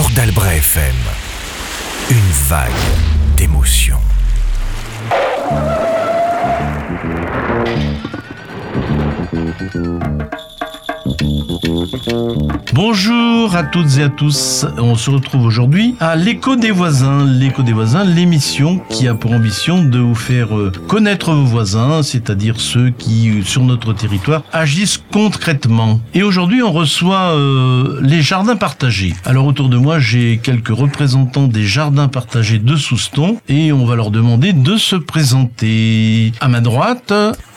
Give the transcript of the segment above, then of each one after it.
Port d'Albret FM. Une vague d'émotions. Bonjour à toutes et à tous. On se retrouve aujourd'hui à l'écho des voisins. L'écho des voisins, l'émission qui a pour ambition de vous faire euh, connaître vos voisins, c'est-à-dire ceux qui, euh, sur notre territoire, agissent concrètement. Et aujourd'hui, on reçoit euh, les jardins partagés. Alors autour de moi, j'ai quelques représentants des jardins partagés de Souston et on va leur demander de se présenter. À ma droite,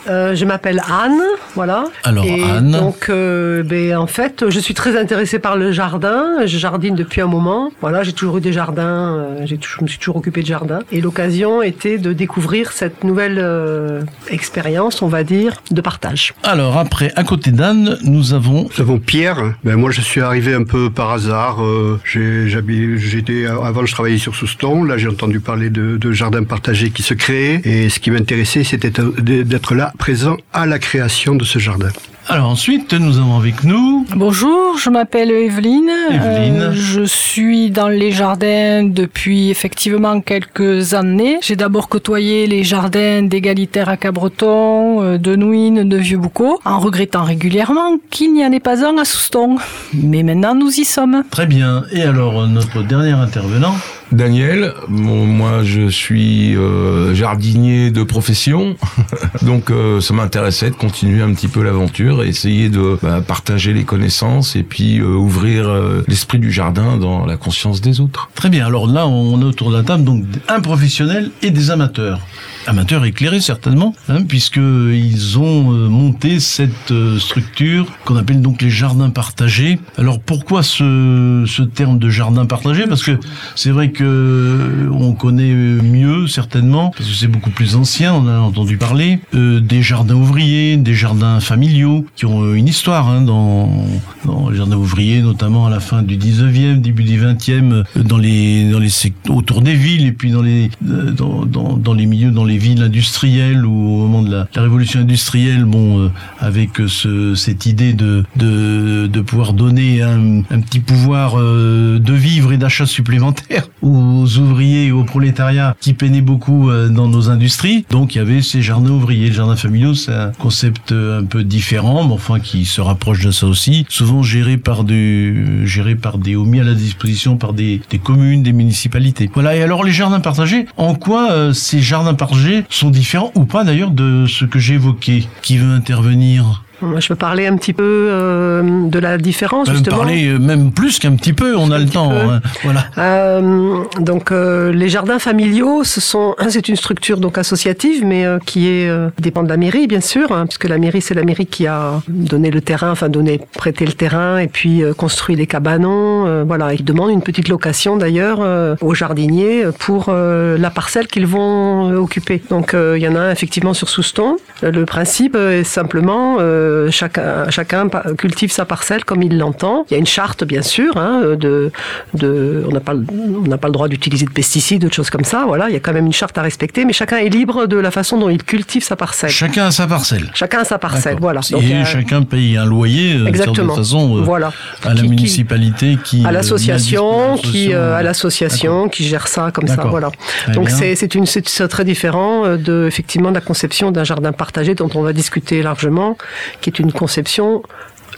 Euh, je m'appelle Anne, voilà. Alors, Et Anne. Donc, euh, ben, en fait, je suis très intéressée par le jardin. Je jardine depuis un moment. Voilà, j'ai toujours eu des jardins. euh, j'ai toujours- je me suis toujours occupée de jardin. Et l'occasion était de découvrir cette nouvelle euh, expérience, on va dire, de partage. alors après, à côté d'Anne, nous avons Nous avons Pierre. Ben, moi, je suis arrivé un peu par hasard. Euh, J'étais avant, je travaillais sur Souston. Là, j'ai entendu parler de, de jardins partagés qui se créaient. Et ce qui m'intéressait, c'était d'être là, présent à la création de ce jardin. Alors ensuite, nous avons avec nous Bonjour, je m'appelle Evelyne. Evelyne. Euh, je suis dans les jardins depuis effectivement quelques années. J'ai d'abord côtoyé les jardins d'égalitaire à Cabreton, euh, de Nouine, de Vieux-Boucau, en regrettant régulièrement qu'il n'y en ait pas un à Souston. Mais maintenant, nous y sommes. Très bien. Et alors, notre dernier intervenant Daniel, moi je suis euh, jardinier de profession, donc euh, ça m'intéressait de continuer un petit peu l'aventure et essayer de bah, partager les connaissances et puis euh, ouvrir l'esprit du jardin dans la conscience des autres. Très bien. Alors là, on est autour de la table, donc un professionnel et des amateurs. Amateurs éclairés certainement, hein, puisque ils ont euh, monté cette euh, structure qu'on appelle donc les jardins partagés. Alors pourquoi ce, ce terme de jardin partagé? Parce que c'est vrai que euh, on connaît mieux certainement, parce que c'est beaucoup plus ancien, on a entendu parler, des jardins ouvriers, des jardins familiaux, qui ont une histoire hein, dans, dans les jardins ouvriers, notamment à la fin du 19e, début du 20e, euh, dans les, dans les autour des villes et puis dans les, dans, dans les milieux, dans les villes industrielles ou au moment de la, révolution industrielle, bon, euh, avec euh, ce, cette idée de, de, de pouvoir donner un, petit pouvoir euh, de vivre et d'achat supplémentaire aux ouvriers et au prolétariat qui peinaient beaucoup euh, dans nos industries. Donc il y avait ces jardins ouvriers. Les jardins familiaux, c'est un concept euh, un peu différent, mais enfin qui se rapproche de ça aussi. Souvent géré par du, géré par des, ou mis à la disposition par des, des communes, des municipalités. Voilà. Et alors les jardins partagés, en quoi euh, ces jardins partagés sont différents ou pas d'ailleurs de ce que j'ai évoqué. Qui veut intervenir? Je peux parler un petit peu euh, de la différence, peut justement. parler euh, même plus qu'un petit peu, on a le temps. hein. Voilà. Euh, donc euh, les jardins familiaux, ce sont c'est une structure donc associative, mais qui est dépend de la mairie bien sûr, hein, puisque la mairie c'est la mairie qui a donné le terrain, enfin donné prêté le terrain et puis construit les cabanons, voilà. Ils demandent une petite location d'ailleurs aux jardiniers pour la parcelle qu'ils vont occuper. Donc il y en a un effectivement sur Souston. Le principe est simplement euh, chacun cultive sa parcelle comme il l'entend. Il y a une charte bien sûr hein, de de on n'a pas le- on n'a pas le droit d'utiliser de pesticides, de choses comme ça. Voilà, il y a quand même une charte à respecter, mais chacun est libre de la façon dont il cultive sa parcelle. Chacun a sa parcelle. Chacun a sa parcelle, voilà. Et Donc, a- chacun paye un loyer euh, Exactement. de façon euh, voilà. à la Qui- municipalité qui à euh, l'association qui euh, à euh, l'association qui gère ça comme ça voilà Très donc c'est une très différent euh, de effectivement de la conception d'un jardin partagé dont on va discuter largement qui est une conception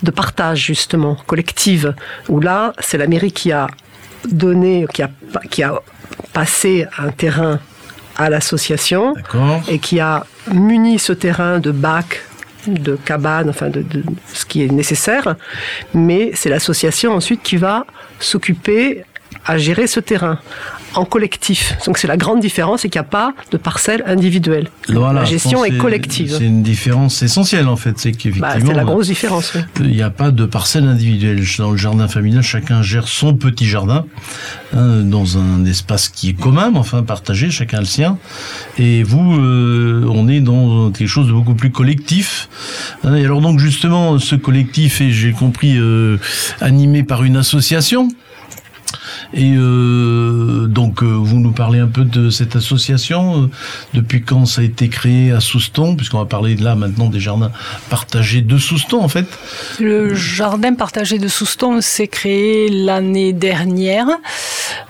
de partage justement collective où là c'est la mairie qui a donné qui a qui a passé un terrain à l'association et qui a muni ce terrain de bacs, de cabanes, enfin de, de ce qui est nécessaire, mais c'est l'association ensuite qui va s'occuper à gérer ce terrain en collectif. Donc c'est la grande différence, c'est qu'il n'y a pas de parcelle individuelle. Voilà, la gestion est collective. C'est une différence essentielle en fait, c'est Bah, qu'effectivement c'est la euh, grosse différence. oui. il n'y a pas de parcelle individuelle. Dans le jardin familial, chacun gère son petit jardin hein, dans un espace qui est commun, mais enfin partagé, chacun le sien. Et vous, euh, on est dans quelque chose de beaucoup plus collectif. Hein, Et alors donc justement, ce collectif est, j'ai compris, euh, animé par une association. Et euh, donc, euh, vous nous parlez un peu de cette association. euh, depuis quand ça a été créé à Souston, puisqu'on va parler là maintenant des jardins partagés de Souston, en fait. Le jardin partagé de Souston s'est créé l'année dernière.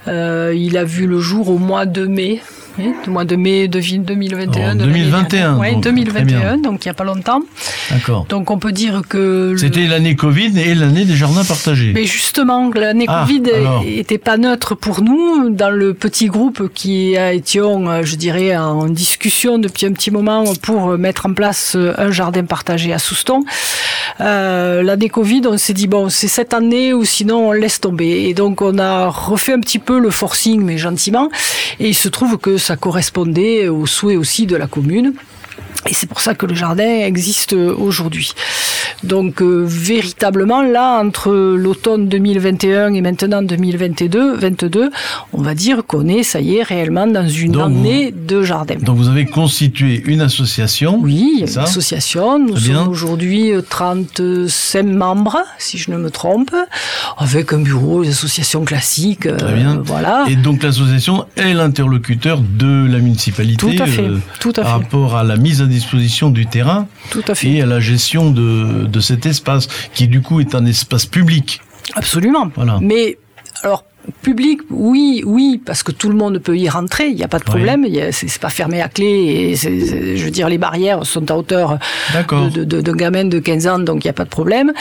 Il a vu le jour au mois de mai. Oui, mois de mai de 2021. En de l'année 2021, dernière. Ouais, donc, très 2021, donc il n'y a pas longtemps. D'accord. Donc on peut dire que... le- C'était l'année Covid et l'année des jardins partagés. Mais justement, l'année Ah, Covid alors. était pas neutre pour nous. Dans le petit groupe qui euh, je dirais, en discussion depuis un petit moment pour mettre en place un jardin partagé à Souston, euh, l'année Covid, on s'est dit, bon, c'est cette année ou sinon on laisse tomber. Et donc on a refait un petit peu le forcing, mais gentiment. Et il se trouve que ça correspondait aux souhaits aussi de la commune. Et c'est pour ça que le jardin existe aujourd'hui. Donc euh, véritablement là, entre l'automne 2021 et maintenant 2022, 22, on va dire qu'on est, ça y est, réellement dans une Donc, année de jardin. Donc vous avez constitué une association. Oui, une association. Nous sommes aujourd'hui euh, 35 membres, si je ne me trompe, avec un bureau, des associations classiques. euh, Très bien. Voilà. Et donc l'association est l'interlocuteur de la municipalité Tout à fait, euh, tout à par fait. rapport à la mise à disposition du terrain Tout à fait. et à la gestion de, de cet espace qui du coup est un espace public. Absolument. Voilà. Mais alors public, oui, oui, parce que tout le monde peut y rentrer, il n'y a pas de problème. a- C'est pas fermé à clé et je veux dire les barrières sont à hauteur D'accord. de- de- d'un gamin de 15 ans, donc il n'y a pas de problème.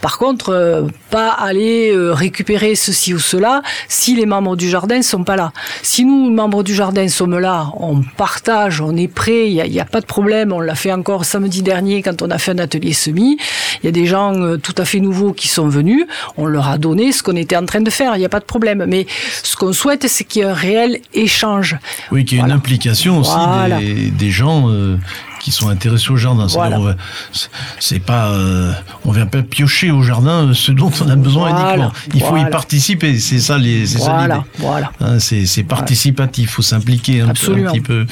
Par contre, euh, pas aller euh, récupérer ceci ou cela si les membres du jardin sont pas là. Si nous, membres du jardin, sommes là, on partage, on est prêt, il n'y a, a pas de problème. On l'a fait encore samedi dernier quand on a fait un atelier semi. Il y a des gens euh, tout à fait nouveaux qui sont venus. On leur a donné ce qu'on était en train de faire. Il n'y a pas de problème. Mais ce qu'on souhaite, c'est qu'il y ait un réel échange. Oui, qu'il y ait Voilà. une implication aussi Voilà. des, des gens euh, qui sont intéressés au jardin. Voilà. c'est- pas, euh, on vient pas piocher au jardin euh, ce dont on a besoin Voilà. uniquement. Il faut y participer. C'est ça les, c'est ça Voilà, l'idée. voilà. Hein, c'est participatif, il faut s'impliquer un, petit peu.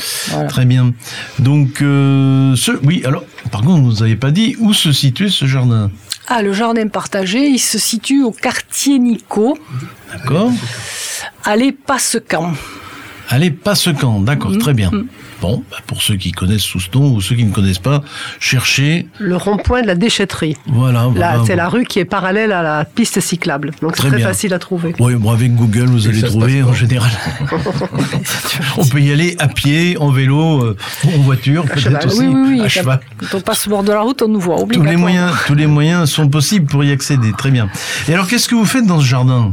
Très bien. Donc, euh, ce, oui, alors, par contre, vous n'avez pas dit où se situe ce jardin? Ah, le jardin partagé, il se situe au quartier Nico, D'accord à l'Épassecan. Allez, Passecan, d'accord, Mm, très bien. Bon, bah, pour ceux qui connaissent Souston ou ceux qui ne connaissent pas, cherchez, Le rond-point de la déchetterie. voilà. Là, voilà, c'est bon. la rue qui est parallèle à la piste cyclable. Donc c'est Très facile à trouver. Oui, bon, avec Google, vous Et allez trouver en général. On peut y aller à pied, en vélo, euh, en voiture, peut-être cheval. aussi, oui, oui, oui. à quand- cheval. Quand on passe au bord de la route, on nous voit Tous les moyens, tous les moyens sont possibles pour y accéder. Très bien. Et alors, qu'est-ce que vous faites dans ce jardin?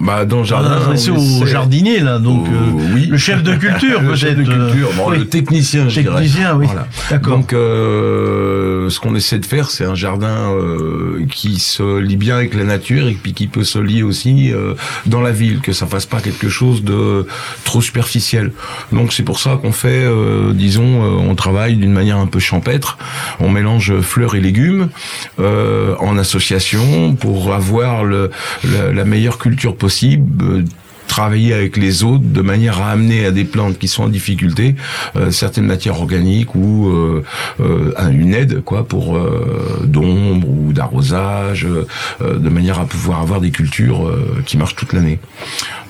Bah, dans le jardin. on au essaie- jardin là, donc Oh, euh, oui. le chef de culture le chef de euh, culture, bon, oui. le technicien, je dirais. Technicien, oui. Voilà. D'accord. Donc, euh, ce qu'on essaie de faire, c'est un jardin euh, qui se lie bien avec la nature et puis qui peut se lier aussi euh, dans la ville, que ça fasse pas quelque chose de trop superficiel. Donc, c'est pour ça qu'on fait, euh, disons, euh, on travaille d'une manière un peu champêtre. On mélange fleurs et légumes euh, en association pour avoir le, le- la meilleure culture possible. Travailler avec les autres de manière à amener à des plantes qui sont en difficulté euh, certaines matières organiques ou euh, euh, un- une aide quoi pour d'ombre ou d'arrosage de manière à pouvoir avoir des cultures qui marchent toute l'année.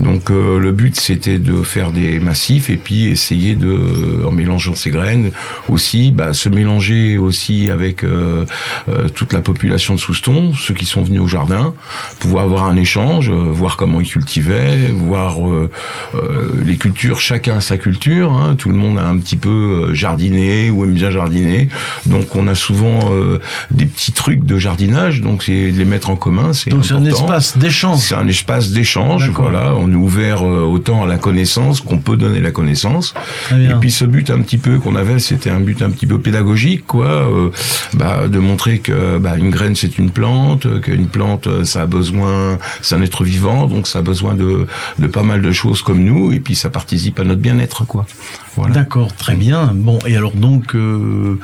Donc le but c'était de faire des massifs et puis essayer de en mélangeant ces graines aussi bah, se mélanger aussi avec toute la population de Souston, ceux qui sont venus au jardin, pouvoir avoir un échange, voir comment ils cultivaient, euh, euh, les cultures, chacun sa culture, hein, tout le monde a un petit peu euh, jardiné ou aime bien jardiner, donc on a souvent des petits trucs de jardinage, donc c'est de les mettre en commun, c'est Donc c'est un espace d'échange. C'est un espace d'échange, D'accord. voilà. On est ouvert autant à la connaissance qu'on peut donner la connaissance. Et puis ce but un petit peu qu'on avait, c'était un but un petit peu pédagogique, quoi, bah, de montrer que bah, une graine c'est une plante, qu'une plante ça a besoin, c'est un être vivant, donc ça a besoin de, de pas mal de choses comme nous, et puis ça participe à notre bien-être, quoi. D'accord, très bien. Bon, et alors donc, euh,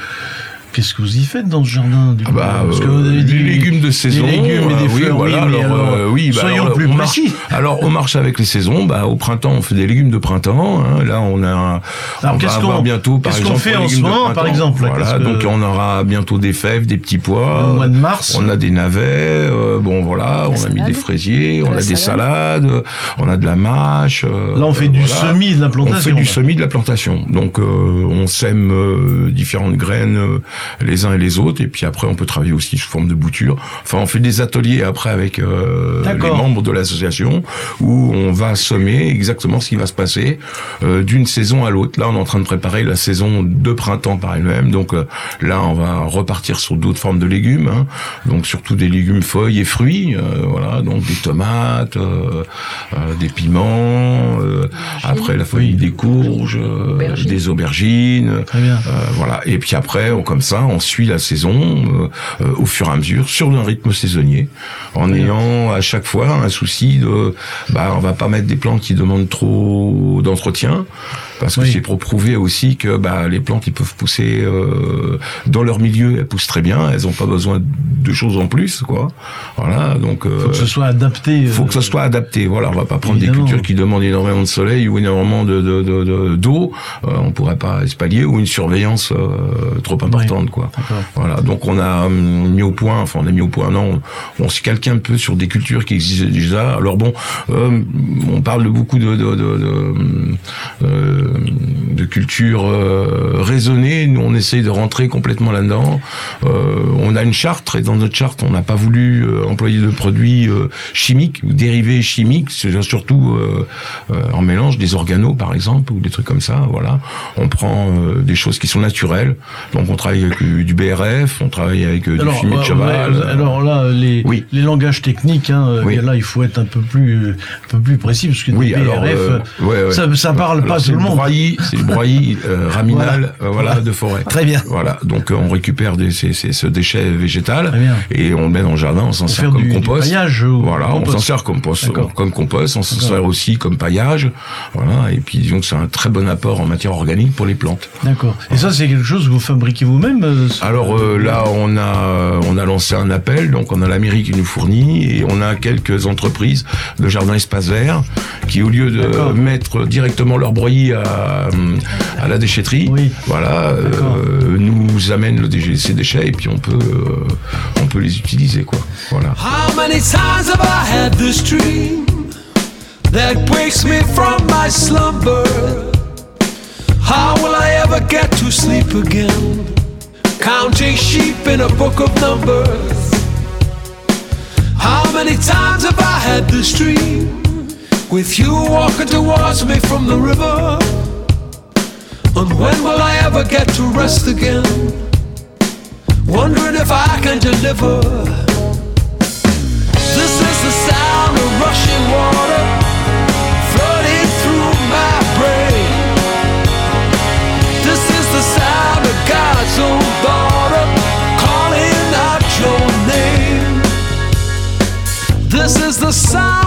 qu'est-ce que vous y faites dans ce jardin du Ah coup bah, Parce que euh, vous avez dit des légumes de saison, Des légumes et euh, des oui, fleurs, voilà, oui, mais alors, alors, euh, oui, bah, soyons alors, plus précis. alors, on marche avec les saisons. Bah, au printemps, on fait des légumes de printemps. hein. Là, on a, Alors, qu'est-ce qu'on- bientôt, par qu'est-ce qu'on fait en ce moment, par exemple, là, Voilà, que- donc on aura bientôt des fèves, des petits pois. Au mois de mars. On a des navets. euh, bon, voilà, on a mis des fraisiers, on la a des salade. salades, on a de la mâche. euh, Là, on fait du voilà. semis de la On fait plantation. du semis de la plantation. Donc euh, on sème euh, différentes graines euh, les uns et les autres et puis après on peut travailler aussi sous forme de bouture. Enfin on fait des ateliers après avec euh, les membres de l'association où on va semer exactement ce qui va se passer euh, d'une saison à l'autre. Là on est en train de préparer la saison de printemps par elle-même. Donc euh, là on va repartir sur d'autres formes de légumes. hein. Donc surtout des légumes feuilles et fruits. euh, voilà donc des tomates, euh, euh, des piments. euh, après la feuille des courges, euh, des aubergines. Très bien. Euh, voilà. Et puis après, on, comme ça, on suit la saison euh, euh, au fur et à mesure sur un rythme saisonnier, en ayant à chaque fois un souci de, bah, on va pas mettre des plantes qui demandent trop d'entretien, parce que Oui. c'est pour prouver aussi que bah, les plantes, ils peuvent pousser euh, dans leur milieu, elles poussent très bien, elles ont pas besoin de choses en plus, quoi. Voilà. Donc, euh, Faut que ce soit adapté. faut euh, que ça soit adapté. Voilà, on va pas prendre évidemment. des cultures qui demandent énormément de soleil ou énormément de de- de- de- d'eau. euh, on pourrait pas espalier ou une surveillance euh, trop importante, quoi. Voilà. Donc on a hum, mis au point, enfin on a mis au point, non, on, on se calque un peu sur des cultures qui existaient déjà. Alors bon, euh, on parle de beaucoup de de, de, de, hum, euh, de cultures euh, raisonnées. Nous, on essaye de rentrer complètement là-dedans. Euh, on a une charte et dans notre charte, on n'a pas voulu euh, employer de produits chimiques ou dérivés chimiques, c'est surtout en mélange des organos par exemple ou des trucs comme ça. Voilà, on prend des choses qui sont naturelles. Donc on travaille avec du BRF, on travaille avec du fumier de cheval. ouais, alors là, les, Oui. les langages techniques, hein, Oui. là, il faut être un peu plus, un peu plus précis parce que Oui, alors, BRF, ouais, ouais. ça, ça parle Alors, pas tout le monde. Broyis- C'est le broyis euh, raminal, euh, voilà, de forêt. Très bien. Voilà, donc euh, on récupère des, ces- ce déchet végétal et on le met dans le jardin, on s'en sert comme du- du compost. paillage ou voilà, on s'en sert comme, compost, D'accord. comme compost, on s'en sert aussi comme paillage. Voilà, et puis disons que c'est un très bon apport en matière organique pour les plantes. D'accord. Et ça, c'est quelque chose que vous fabriquez vous-même euh, Alors euh, là, on a on a lancé un appel, donc on a la mairie qui nous fournit et on a quelques entreprises de jardin espace vert qui, au lieu de mettre directement leur broyis à, à la déchetterie, Oui. voilà, euh, nous amènent le dé- ces déchets et puis on peut euh, on peut les utiliser quoi. Voilà. How many times have I had this dream that wakes me from my slumber? How will I ever get to sleep again? Counting sheep in a book of numbers. How many times have I had this dream with you walking towards me from the river? And when will I ever get to rest again? Wondering if I can deliver. This is the sound of rushing water flooding through my brain. This is the sound of God's own daughter calling out your name. This is the sound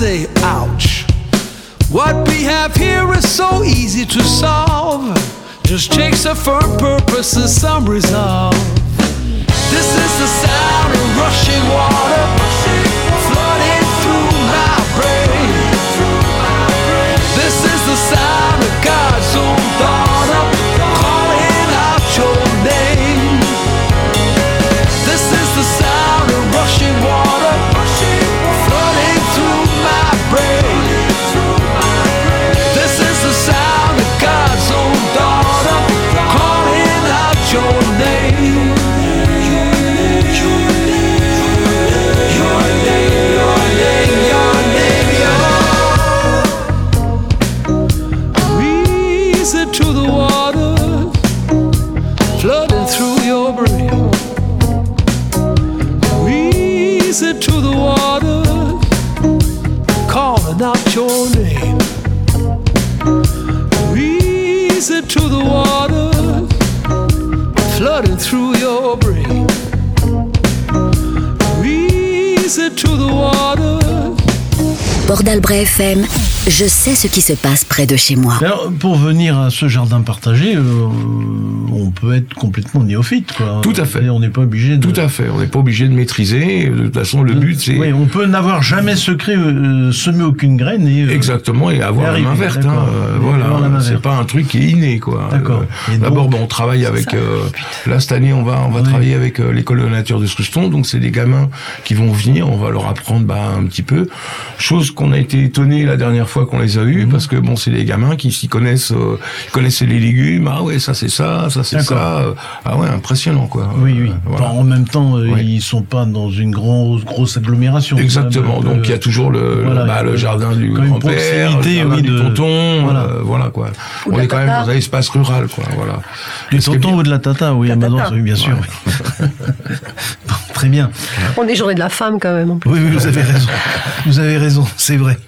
Say, ouch. What we have here is so easy to solve. Just takes a firm purpose and some resolve. This is the sound of rushing water flooding through my brain. This is the sound of God's own daughter flooding through your brain. Easy to the water. Bordalbray FM je sais ce qui se passe près de chez moi. Alors, pour venir à ce jardin partagé, euh, on peut être complètement néophyte. Quoi. Tout à fait. Et on n'est pas obligé de... Tout à fait. On n'est pas obligé de maîtriser. De toute façon, le but, c'est Oui, on peut n'avoir jamais secret, euh, semé aucune graine et... euh, Exactement, et avoir la arriver, main verte. hein, euh, voilà, c'est pas un truc qui est inné, quoi. D'accord. Euh, D'abord, donc- bon, on travaille avec. euh, là, cette année, on va on va Oui. travailler avec euh, l'école de nature de Souston. Donc, c'est des gamins qui vont venir. On va leur apprendre bah, un petit peu. Chose qu'on a été étonné la dernière fois qu'on les a eus, Mhm. parce que bon, c'est des gamins qui s'y connaissent, euh, ils connaissaient les légumes. Ah ouais, ça c'est ça, ça c'est ça. Euh, Ah ouais, impressionnant, quoi. Oui, oui. Euh, voilà. En même temps, euh, Oui. ils sont pas dans une grosse, grosse agglomération. Exactement. même. Donc il y a toujours le, voilà, bah, le euh, jardin du grand-père, le jardin oui, du de- tonton, voilà. euh, voilà quoi. Ou On est quand même dans un espace rural, quoi. Voilà. Du tonton ou de la tata, oui, La à Madon, tata. oui, bien sûr. Très bien. On est journée de la femme quand même. en plus. Oui, oui, vous avez raison. Vous avez raison, c'est vrai.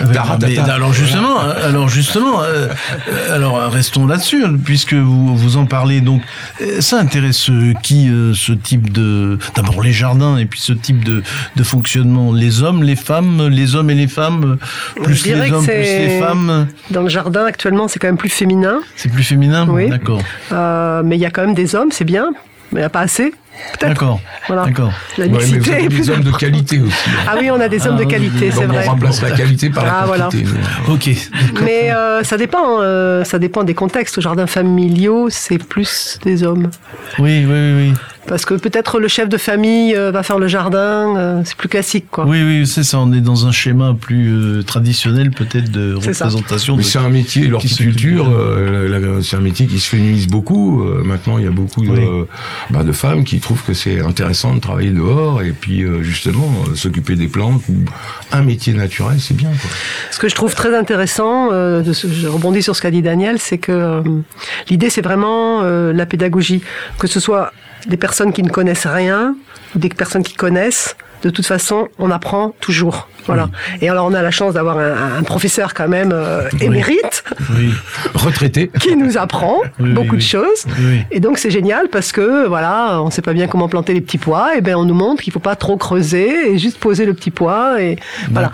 Mais alors justement, alors justement, euh, alors restons là-dessus puisque vous vous en parlez. Donc, euh, ça intéresse qui euh, ce type de d'abord les jardins et puis ce type de de fonctionnement. Les hommes, les femmes, les hommes et les femmes, plus Je dirais les que hommes, plus c'est- les femmes. Dans le jardin, actuellement, c'est quand même plus féminin. C'est plus féminin. Oui. D'accord, Euh, mais il y a quand même des hommes, c'est bien. Mais il n'y a pas assez. Peut-être. d'accord, Voilà. d'accord. La Ouais, mais des plus hommes de qualité aussi. Ah oui, on a des hommes Ah de oui, qualité, c'est vrai. on remplace la qualité par la Ah, voilà. quantité. Ok. Mais euh, ça dépend, euh, ça dépend des contextes. Au jardin familiaux, c'est plus des hommes. Oui, oui, oui, oui. Parce que peut-être le chef de famille euh, va faire le jardin, euh, c'est plus classique, quoi. Oui, oui, c'est ça. On est dans un schéma plus euh, traditionnel, peut-être de représentation. Mais c'est un métier, l'horticulture, euh, c'est un métier qui se féminise beaucoup. Euh, maintenant, il y a beaucoup de, bah, de femmes qui trouvent que c'est intéressant de travailler dehors et puis euh, justement euh, s'occuper des plantes ou un métier naturel, c'est bien. Ce que je trouve très intéressant, euh, je rebondis sur ce qu'a dit Daniel, c'est que l'idée c'est vraiment la pédagogie, que ce soit des personnes qui ne connaissent rien ou des personnes qui connaissent. De toute façon, on apprend toujours. Voilà. Et alors, on a la chance d'avoir un, un professeur quand même euh, émérite Oui, Retraité. qui nous apprend beaucoup de choses. oui. Et donc c'est génial parce que voilà, on sait pas bien comment planter les petits pois, et ben on nous montre qu'il faut pas trop creuser et juste poser le petit pois et voilà.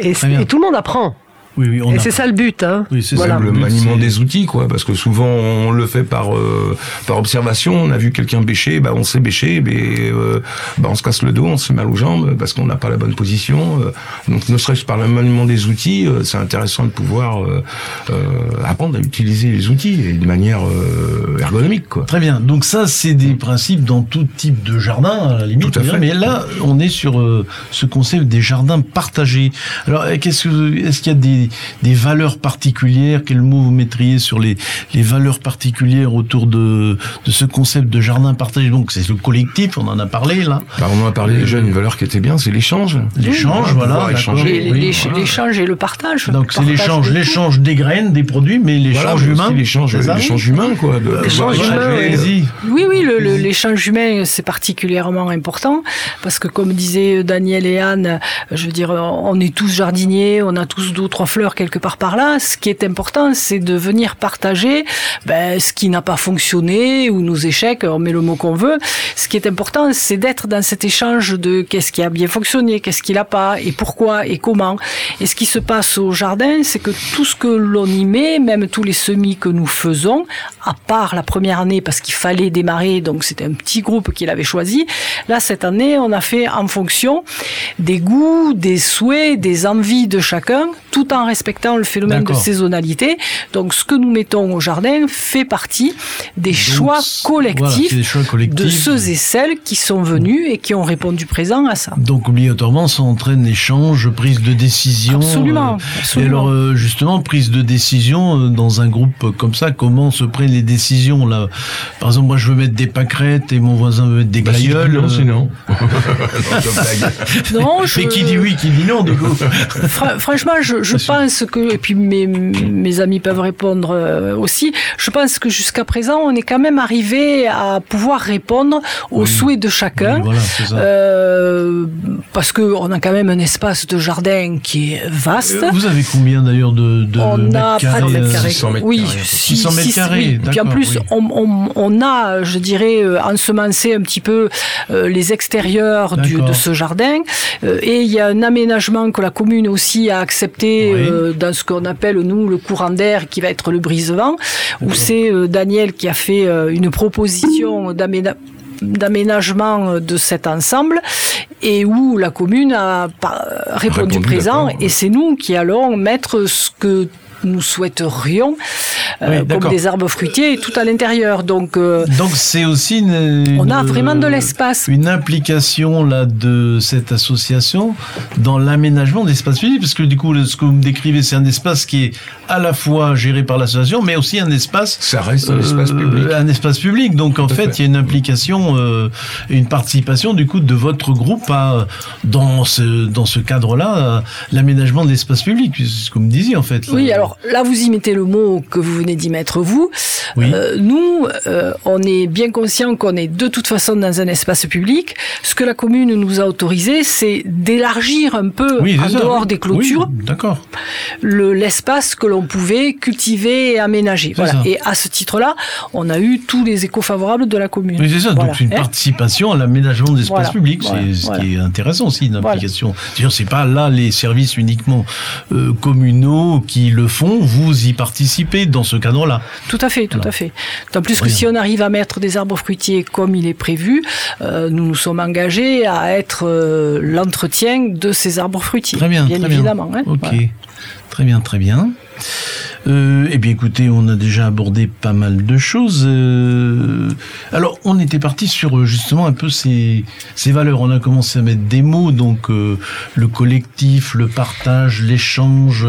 Et tout le monde apprend. Oui, oui, on et a- c'est ça le but, hein. Oui, c'est Voilà. ça. le but, maniement des outils, quoi, parce que souvent on le fait par euh, par observation. On a vu quelqu'un bêcher, bah on sait bêcher, mais euh, bah on se casse le dos, on se fait mal aux jambes parce qu'on n'a pas la bonne position. euh. donc ne serait-ce par le maniement des outils, euh, c'est intéressant de pouvoir euh, euh, apprendre à utiliser les outils et de manière euh, ergonomique, quoi. Très bien. Donc ça, c'est des principes dans tout type de jardin, à la limite. Tout à on dirait. fait. Mais là, on est sur euh, ce concept des jardins partagés. Alors, qu'est-ce que, est-ce qu'il y a des, des valeurs particulières Quel mot vous mettriez sur les, les valeurs particulières autour de, de ce concept de jardin partagé? Donc, c'est le collectif, on en a parlé là. Bah, on en a parlé déjà, une valeur qui était bien, c'est l'échange. L'échange, voilà. échanger. Oui, voilà. l'échange et le partage. Donc, c'est l'échange, l'échange des graines, des produits, mais Voilà, l'échange aussi humain. l'échange, l'échange humain, quoi. de- L'échange humain, Allez-y. Oui, oui, l'échange humain, c'est particulièrement important parce que, comme disaient Daniel et Anne, je veux dire, on est tous jardiniers, on a tous deux trois quelque part par là. Ce qui est important, c'est de venir partager ben, ce qui n'a pas fonctionné ou nos échecs, on met le mot qu'on veut. Ce qui est important, c'est d'être dans cet échange de qu'est-ce qui a bien fonctionné, qu'est-ce qui n'a pas, et pourquoi, et comment. Et ce qui se passe au jardin, c'est que tout ce que l'on y met, même tous les semis que nous faisons, à part la première année parce qu'il fallait démarrer, donc c'était un petit groupe qui l'avait choisi. Là, cette année, on a fait en fonction des goûts, des souhaits, des envies de chacun, tout en respectant le phénomène de saisonnalité. Donc, ce que nous mettons au jardin fait partie des Donc, choix collectifs, voilà, c'est des choix collectifs. de ceux et celles qui sont venus et qui ont répondu présent à ça. Donc obligatoirement, ça entraîne échange, prise de décision. Absolument, euh, absolument. Et alors euh, justement, prise de décision euh, dans un groupe comme ça, comment se prennent les décisions là? Par exemple, moi je veux mettre des pâquerettes et mon voisin veut mettre des Bah, si glaïeuls. non, euh, c'est non. Non, je. Mais qui dit oui, qui dit non du coup? Fra- franchement, je, je Bien sûr. Pense que, et puis mes, mes amis peuvent répondre euh, aussi, je pense que jusqu'à présent, on est quand même arrivé à pouvoir répondre aux Oui. souhaits de chacun. Oui, Voilà. Euh, parce que on a quand même un espace de jardin qui est vaste. Euh, Vous avez combien d'ailleurs de, de on mètres a carrés, près de euh, 600 mètres oui, carrés, à peu près. six- 600 mètres carrés, oui. Puis en plus, oui. on, on- on a, je dirais, ensemencé un petit peu euh, les extérieurs du- de ce jardin. Euh, et il y a un aménagement que la commune aussi a accepté Oui. euh, dans ce qu'on appelle, nous, le courant d'air, qui va être le brise-vent, où c'est euh, Daniel qui a fait euh, une proposition d'aménagement d'aménagement de cet ensemble et où la commune a répondu Répondu, présent et c'est nous qui allons mettre ce que nous souhaiterions euh, Oui, comme des arbres fruitiers et tout à l'intérieur. Donc euh, Donc c'est aussi une, on a vraiment de l'espace. Une implication là de cette association dans l'aménagement d'espace public, parce que du coup, ce que vous me décrivez, c'est un espace qui est à la fois géré par l'association, mais aussi un espace Ça reste un euh, espace public. un espace public. Donc en fait, il y a une implication, euh, une participation du coup de votre groupe à, dans ce dans ce cadre-là, l'aménagement de l'espace public, c'est ce que vous me disiez en fait. là. Oui, alors là, vous imitez le mot que vous venez d'y mettre, vous. Oui. Euh, nous, euh, on est bien conscient qu'on est de toute façon dans un espace public. Ce que la commune nous a autorisé, c'est d'élargir un peu, Oui, en ça. dehors des clôtures, Oui, D'accord. le- l'espace que l'on pouvait cultiver et aménager. C'est Voilà. ça. Et à ce titre-là, on a eu tous les échos favorables de la commune. Oui, c'est ça. Voilà. Donc, c'est une Hein participation à l'aménagement de l'espace Voilà. public. Voilà. C'est ce qui est intéressant aussi, une implication. C'est-à-dire, c'est pas là les services uniquement euh, communaux qui le font. Vous y participez dans ce cadre-là. Tout à fait, tout à fait. En plus que si on arrive à mettre des arbres fruitiers comme il est prévu, euh, nous nous sommes engagés à être euh, l'entretien de ces arbres fruitiers. Très bien, bien très évidemment. bien. hein. Ok. Très bien, très bien. Euh, eh bien, écoutez, on a déjà abordé pas mal de choses. Euh, alors, on était parti sur euh, justement un peu ces, ces valeurs. On a commencé à mettre des mots, donc euh, le collectif, le partage, l'échange.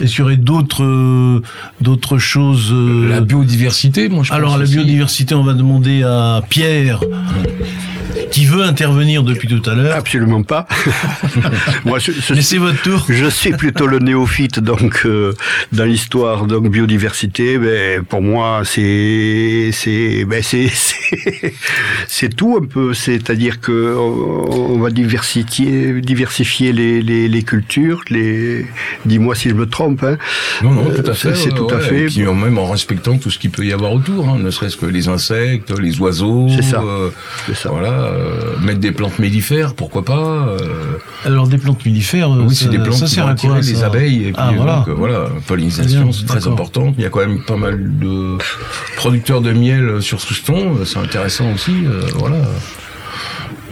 Est-ce qu'il y aurait d'autres d'autres choses La biodiversité, moi je Alors, pense la aussi. biodiversité, on va demander à Pierre, qui veut intervenir depuis tout à l'heure. Absolument pas. Moi, je, je Mais suis- c'est votre tour. Je suis plutôt le néophyte donc euh, dans l'histoire donc biodiversité. Ben, pour moi, c'est c'est ben, c'est c'est tout un peu. C'est-à-dire que on, on va diversifier diversifier les, les, les cultures. Les dis-moi si je me trompe. Hein. Non, non, tout à Euh, fait. c'est ouais, tout à fait. Et puis en même en respectant tout ce qu'il peut y avoir autour, hein, ne serait-ce que les insectes, les oiseaux. C'est ça. euh, C'est ça. Voilà, euh, mettre des plantes mellifères, pourquoi pas. euh, Alors, des plantes mellifères, euh, oui, ça- c'est des plantes ça qui sert vont à quoi attirer les ça abeilles. Et puis, Ah, voilà. donc, euh, voilà, Très pollinisation, c'est très important. Il y a quand même pas mal de producteurs de miel sur Souston, euh, c'est intéressant aussi. euh, voilà.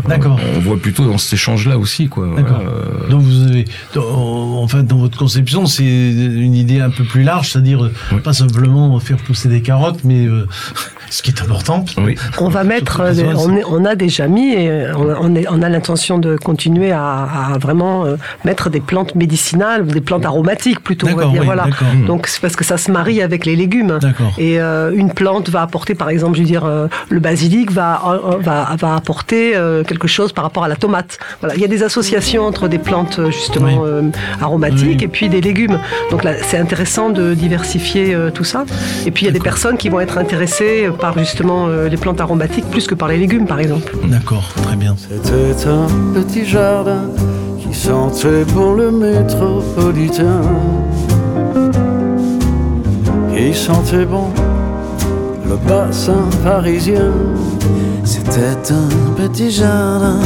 D'accord. On voit plutôt dans cet échange-là aussi, quoi. D'accord. Voilà, euh, Donc vous avez, dans- en fait, dans votre conception, c'est une idée un peu plus large, c'est-à-dire euh, Oui. pas simplement faire pousser des carottes, mais euh, ce qui est important. oui. On va mettre, euh, on, c'est- est- on a déjà mis, et on, on est- on a l'intention de continuer à, à vraiment euh, mettre des plantes médicinales, des plantes aromatiques plutôt, on va D'accord, dire. oui, voilà. d'accord. Donc c'est parce que ça se marie avec les légumes. D'accord. Et euh, une plante va apporter, par exemple, je veux dire, euh, le basilic va, euh, va, va apporter quelque chose par rapport à la tomate. Voilà. Il y a des associations entre des plantes justement Oui. euh, aromatiques Oui. et puis des légumes. Donc là, c'est intéressant de diversifier euh, tout ça. Et puis il y a des personnes qui vont être intéressées par justement euh, les plantes aromatiques plus que par les légumes, par exemple. D'accord, très bien. C'était un petit jardin qui sentait bon le métropolitain. Qui sentait bon le bassin parisien. C'était un petit jardin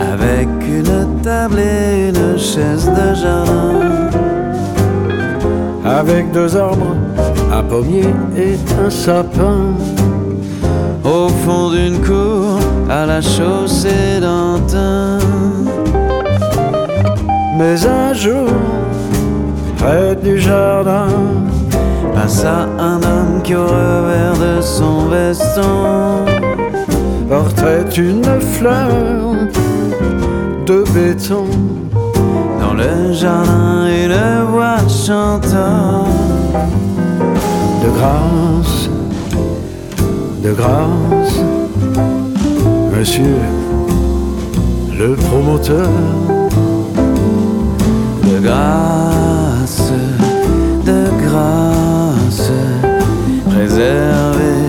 avec une table et une chaise de jardin. Avec deux arbres, un pommier et un sapin. Au fond d'une cour à la chaussée d'Antin. Mais un jour, près du jardin, Passa un homme qui au revers de son veston portait une fleur de béton. Dans le jardin une voix chantant De grâce, de grâce, monsieur le promoteur, De grâce, de grâce Préservez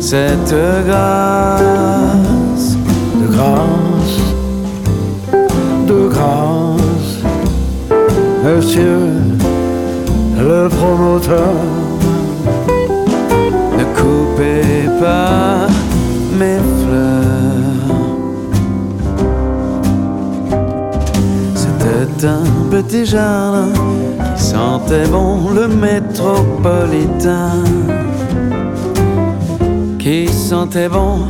cette grâce de grâce, de grâce, monsieur le promoteur. Ne coupez pas mes fleurs. C'était un petit jardin qui sentait bon le métropolitain, qui sentait bon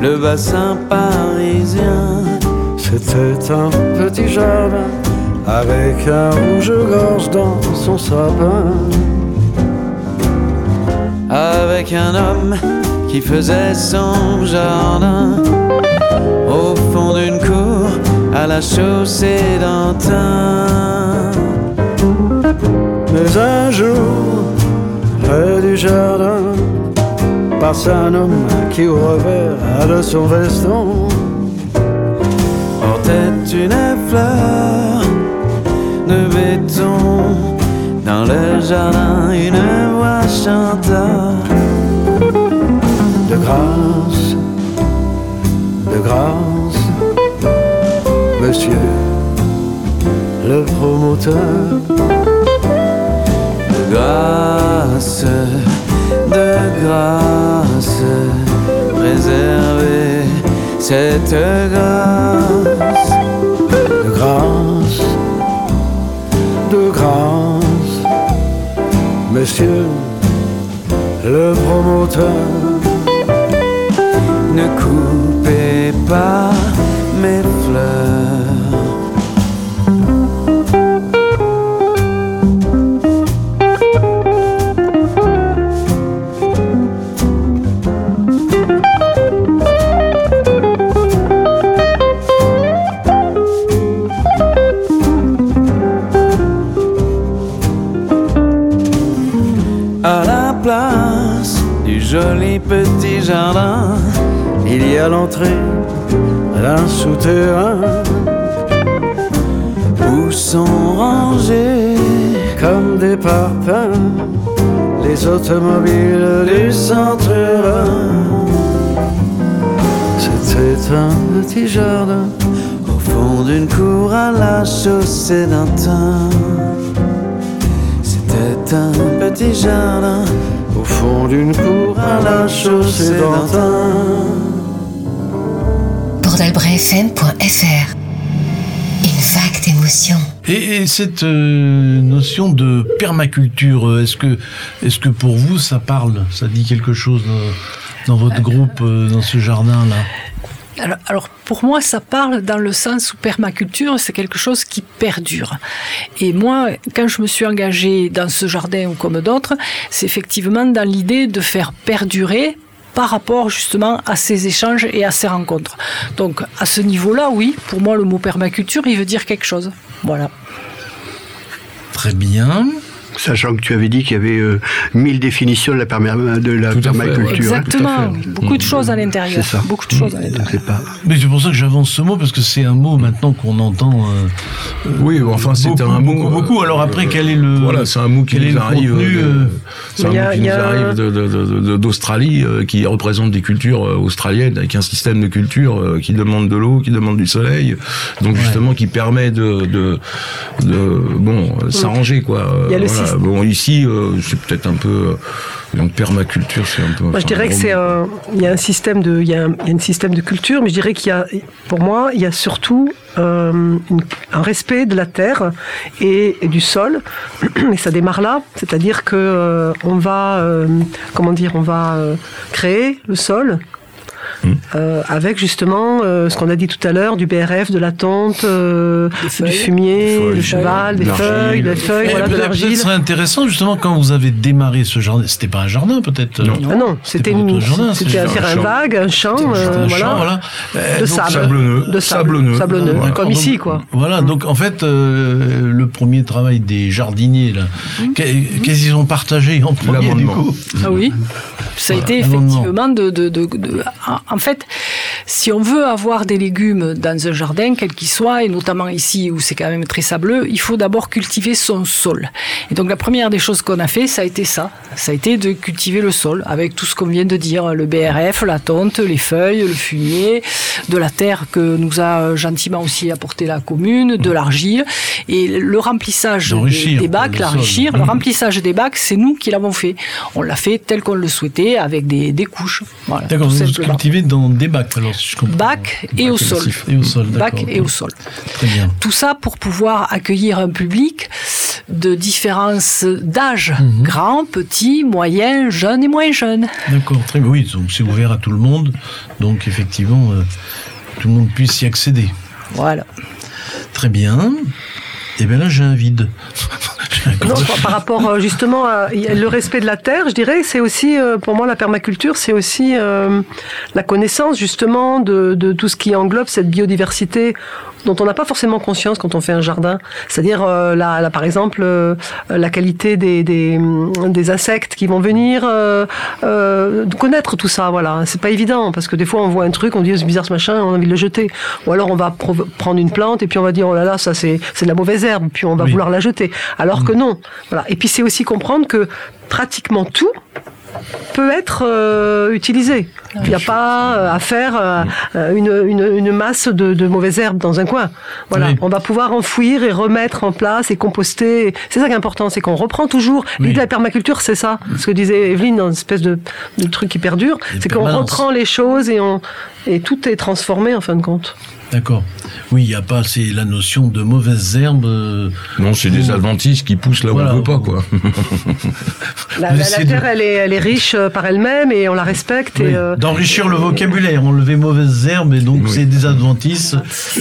le bassin parisien. C'était un petit jardin avec un rouge-gorge dans son sapin. Avec un homme qui faisait son jardin. Au fond d'une cour à la chaussée d'Antin. Mais un jour, près du jardin, passe un homme qui au revers de son veston. Portait une fleur de béton. Dans le jardin une voix chanta grâce, de grâce, monsieur le promoteur. De grâce, de grâce, réservez cette grâce, de grâce, de grâce, monsieur le promoteur. Ne coupez pas mes fleurs. À la place du joli petit jardin, il y a l'entrée d'un souterrain où sont rangés comme des parpaings les automobiles du centre. C'était un petit jardin au fond d'une cour à la chaussée d'Antin. C'était un petit jardin au fond d'une cour à la chaussée d'Antin. Bourdelbrefm.fr Une vague d'émotions. Et, et cette euh, notion de permaculture, euh, est-ce que, est-ce que pour vous ça parle, ça dit quelque chose dans, dans votre groupe, euh, dans ce jardin-là? Alors, alors, pour moi, ça parle dans le sens où permaculture, c'est quelque chose qui perdure. Et moi, quand je me suis engagée dans ce jardin ou comme d'autres, c'est effectivement dans l'idée de faire perdurer par rapport justement à ces échanges et à ces rencontres. Donc à ce niveau-là, oui, pour moi le mot permaculture, il veut dire quelque chose. Voilà. Très bien. Sachant que tu avais dit qu'il y avait euh, 1000 définitions de la, perma- de la Tout à fait, ouais. permaculture. hein. Exactement. Beaucoup de choses à l'intérieur. C'est ça. Beaucoup de choses à l'intérieur. C'est pas. Mais c'est pour ça que j'avance ce mot, parce que c'est un mot maintenant qu'on entend euh, Oui, bon, enfin, beaucoup, un mot. beaucoup, euh, beaucoup. Alors après, euh, quel est le... Voilà, c'est un mot qui nous arrive. C'est un Il y mot a- qui nous arrive d'Australie, euh, qui représente des cultures australiennes avec un système de culture euh, qui demande de l'eau, qui demande du soleil, donc justement qui permet de, de, de bon s'arranger quoi. Il y a le. Bon ici, euh, c'est peut-être un peu euh, donc permaculture, c'est un peu. Moi, je dirais que c'est un, il y a un système de, il y a un, il y a un système de culture, mais je dirais qu'il y a, pour moi, il y a surtout euh, un respect de la terre et, et du sol. Et ça démarre là, c'est-à-dire que euh, on va, euh, comment dire, on va euh, créer le sol. Euh, avec justement euh, ce qu'on a dit tout à l'heure du BRF, de la tonte, euh, du fumier, du cheval, de des feuilles, des feuilles, voilà, de l'argile. ce serait intéressant justement quand vous avez démarré ce jardin. C'était pas un jardin peut-être. Non. Ah non, c'était une, jardin, c'était un c'était un terrain vague, un champ, C'était euh, un voilà. champ, voilà. De donc, sable, sablonneux. de sable, Sablonneux. sablonneux, Voilà. comme Donc, ici quoi. Voilà, donc en fait, le premier travail des jardiniers, là, qu'est- qu'est-ce qu'ils ont partagé en premier du coup? Ah oui, ça a été effectivement de, de, de, de- en- fait, si on veut avoir des légumes dans un jardin, quel qu'il soit, et notamment ici où c'est quand même très sableux, il faut d'abord cultiver son sol. Et donc la première des choses qu'on a fait, ça a été ça. Ça a été de cultiver le sol avec tout ce qu'on vient de dire, le BRF, la tonte, les feuilles, le fumier, de la terre que nous a gentiment aussi apporté la commune, de l'argile. Et le remplissage des, bacs, l'enrichir, le Mhm. remplissage des bacs, c'est nous qui l'avons fait. On l'a fait tel qu'on le souhaitait, avec des, des couches. Voilà, D'accord, vous simplement. Dans des bacs, alors si je comprends. Bac et au sol. Et au sol, Bac et au sol. Très bien. Tout ça pour pouvoir accueillir un public de différence d'âge, Mhm. grand, petit, moyen, jeune et moins jeune. D'accord, très bien. Oui, donc c'est ouvert à tout le monde. Donc effectivement, euh, tout le monde puisse y accéder. Voilà. Très bien. Et bien là, j'ai un vide. Non, par, rapport euh, justement à le respect de la terre, je dirais, c'est aussi euh, pour moi la permaculture, c'est aussi euh, la connaissance justement de, de tout ce qui englobe cette biodiversité dont on n'a pas forcément conscience quand on fait un jardin. C'est-à-dire, euh, là, là, par exemple, euh, la qualité des, des, hum, des insectes qui vont venir, euh, euh, connaître tout ça. Voilà, c'est pas évident parce que des fois on voit un truc, on dit oh, c'est bizarre ce machin, on a envie de le jeter. Ou alors on va prendre une plante et puis on va dire oh là là, ça c'est de la mauvaise herbe, puis on va Oui. vouloir la jeter. Alors que non. Voilà. Et puis c'est aussi comprendre que pratiquement tout peut être euh, utilisé. Il n'y a pas euh, à faire euh, une, une, une masse de, de mauvaises herbes dans un coin. Voilà, Oui. on va pouvoir enfouir et remettre en place et composter. C'est ça qui est important, c'est qu'on reprend toujours. Oui. L'idée de la permaculture, c'est ça. Ce que disait Evelyne dans une espèce de, de truc qui perdure, c'est qu'on reprend les choses et on et tout est transformé en fin de compte. D'accord. Oui, il n'y a pas c'est la notion de mauvaises herbes. euh, Non, c'est des adventices qui poussent là où Voilà. on veut pas, quoi. La, Vous la- la essayez de- terre, elle est, elle est riche euh, par elle-même et on la respecte. oui, euh, D'enrichir le vocabulaire, enlever mauvaises herbes, et donc Oui. c'est des adventices,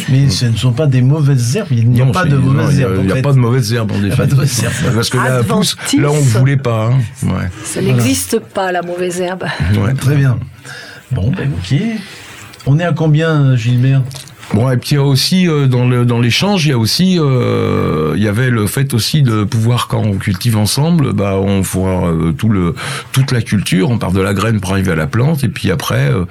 mais ce ne sont pas des mauvaises herbes. Il n'y a Non, pas de non, mauvaises a- herbes. en Il n'y a pas de mauvaises herbes, en effet. Parce que là, pousse, là, on ne voulait pas. hein. Ouais. Ça n'existe pas, la mauvaise herbe. Ouais. Très bien. Bon, ben ok. On est à combien, Gilbert? Bon, et puis il y a aussi euh, dans le dans l'échange, il y a aussi euh, il y avait le fait aussi de pouvoir quand on cultive ensemble, bah on voit euh, tout le toute la culture, on part de la graine pour arriver à la plante et puis après euh,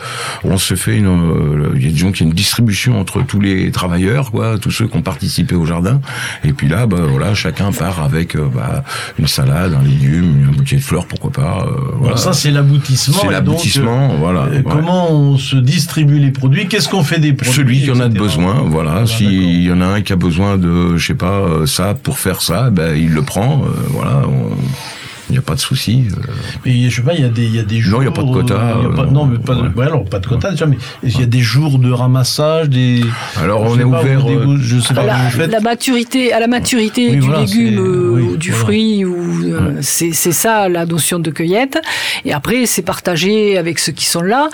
on se fait une euh, il y a disons qu'il y a une distribution entre tous les travailleurs quoi, tous ceux qui ont participé au jardin et puis là bah voilà, chacun part avec bah, une salade, un légume, un bouquet de fleurs pourquoi pas euh, voilà. Alors ça, c'est l'aboutissement. C'est l'aboutissement, voilà. ouais. Comment on se distribue les produits? Qu'est-ce qu'on fait des produits? Celui qui en a de besoin, voilà. Voilà, S'il y en a un qui a besoin de, je sais pas, euh, ça pour faire ça, ben il le prend. euh, voilà. on- Il n'y a pas de souci. euh. Mais je sais pas, il y a des, il y a des jours. Non, il y a pas de quota, euh, pas- euh, non, mais pas de, ouais. ouais, alors pas de quota déjà, mais il y a des jours de ramassage, des. Alors on est pas, ouvert. vous euh, je sais pas, la, vous faites. la maturité, à la maturité Oui, du voilà, légume euh, oui, ou du voilà. fruit, ou euh, c'est c'est ça la notion de cueillette. Et après, c'est partagé avec ceux qui sont là.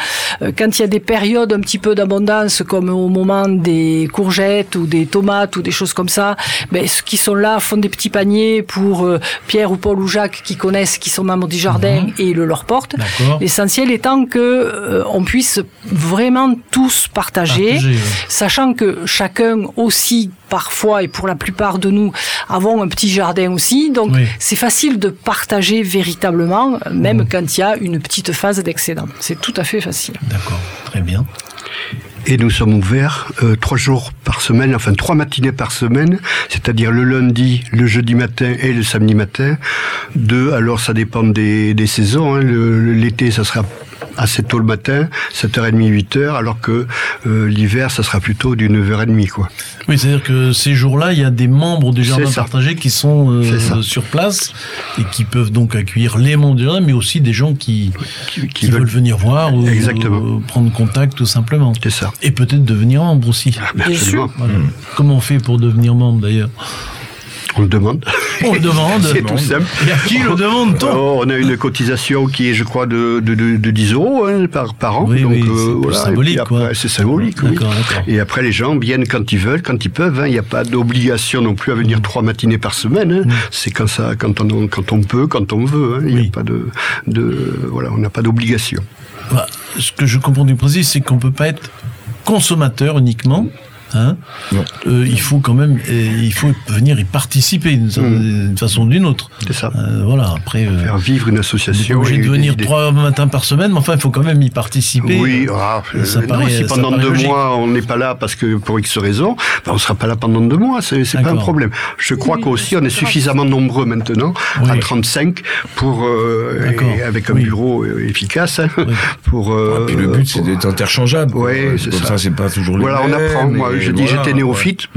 Quand il y a des périodes un petit peu d'abondance, comme au moment des courgettes ou des tomates ou des choses comme ça, ben, ceux qui sont là font des petits paniers pour euh, Pierre ou Paul ou Jacques qui connaissent, qui sont membres du jardin et le leur portent. L'essentiel étant que euh, on puisse vraiment tous partager, Partager, ouais. sachant que chacun aussi parfois et pour la plupart de nous avons un petit jardin aussi, donc Oui. c'est facile de partager véritablement, même quand il y a une petite phase d'excédent. C'est tout à fait facile. D'accord, très bien. Et nous sommes ouverts euh, trois jours par semaine, enfin trois matinées par semaine, c'est-à-dire le lundi, le jeudi matin et le samedi matin. Deux, alors ça dépend des, saisons. hein. L'été, ça sera assez tôt le matin, 7h30, 8h, alors que euh, l'hiver, ça sera plutôt du 9h30. Quoi. Oui, c'est-à-dire que ces jours-là, il y a des membres du jardin partagé qui sont euh, sur place et qui peuvent donc accueillir les membres du jardin, mais aussi des gens qui, Qui, qui veulent venir voir ou Exactement. euh, prendre contact tout simplement. C'est ça. Et peut-être devenir membre aussi. Absolument. Voilà. Comment on fait pour devenir membre d'ailleurs? On le demande. On le demande. C'est tout simple. Et à qui le demande-t-on Oh, on a une cotisation qui est, je crois, de, de, de, de 10 euros hein, par, par an. Oui, Donc, oui, euh, voilà. Symbolique. C'est symbolique, oui. Et après, les gens viennent quand ils veulent, quand ils peuvent. hein. Il n'y a pas d'obligation non plus à venir trois matinées par semaine. hein. C'est quand ça, quand on, quand on peut, quand on veut. Il n'y Oui. a pas de, de, voilà, on n'a pas d'obligation. Bah, Ce que je comprends du principe, c'est qu'on peut pas être consommateur uniquement, Hein euh, il faut quand même, euh, il faut venir y participer d'une d'une façon ou d'une autre. C'est ça. Euh, voilà. Après, euh, Faire vivre une on est association. obligé de venir trois matins par semaine, mais enfin, il faut quand même y participer. Oui, ah, ça euh, non, paraît- si ça pendant paraît deux logique. mois on n'est pas là parce que pour X raisons, ben, on sera pas là pendant deux mois, c'est pas un problème. Je crois qu'aussi on est suffisamment nombreux maintenant, à Oui. 35, pour euh, et avec un Oui. bureau efficace, hein, pour. euh, Puis le but, c'est d'être interchangeable. Ouais, c'est Comme ça. ça, c'est pas toujours les Voilà, on apprend. Moi, et je dis, j'étais ouais. néophyte.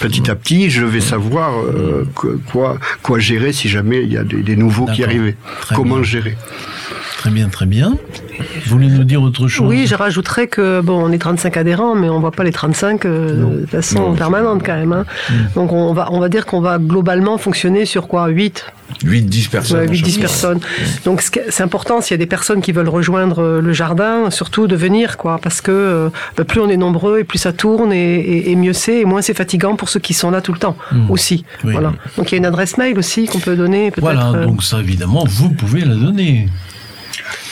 Petit à petit, je vais savoir euh, quoi, quoi, gérer si jamais il y a des, des nouveaux qui arrivaient. Très Comment bien. gérer Très bien, très bien. Vous voulez nous dire autre chose Oui, je rajouterais que bon, on est 35 adhérents, mais on voit pas les 35 euh, de façon Non. permanente quand même. hein. Donc on va, on va dire qu'on va globalement fonctionner sur quoi? 8 8-10 personnes. Ouais, à 8-10 chaque fois. personnes. Donc ce qui- c'est important s'il y a des personnes qui veulent rejoindre euh, le jardin, surtout de venir, quoi, parce que euh, bah, plus on est nombreux et plus ça tourne et, et- et mieux c'est, et moins c'est fatigant pour ceux qui sont là tout le temps aussi. Oui. Voilà. Donc il y a une adresse mail aussi qu'on peut donner. Voilà, donc ça, évidemment, vous pouvez la donner.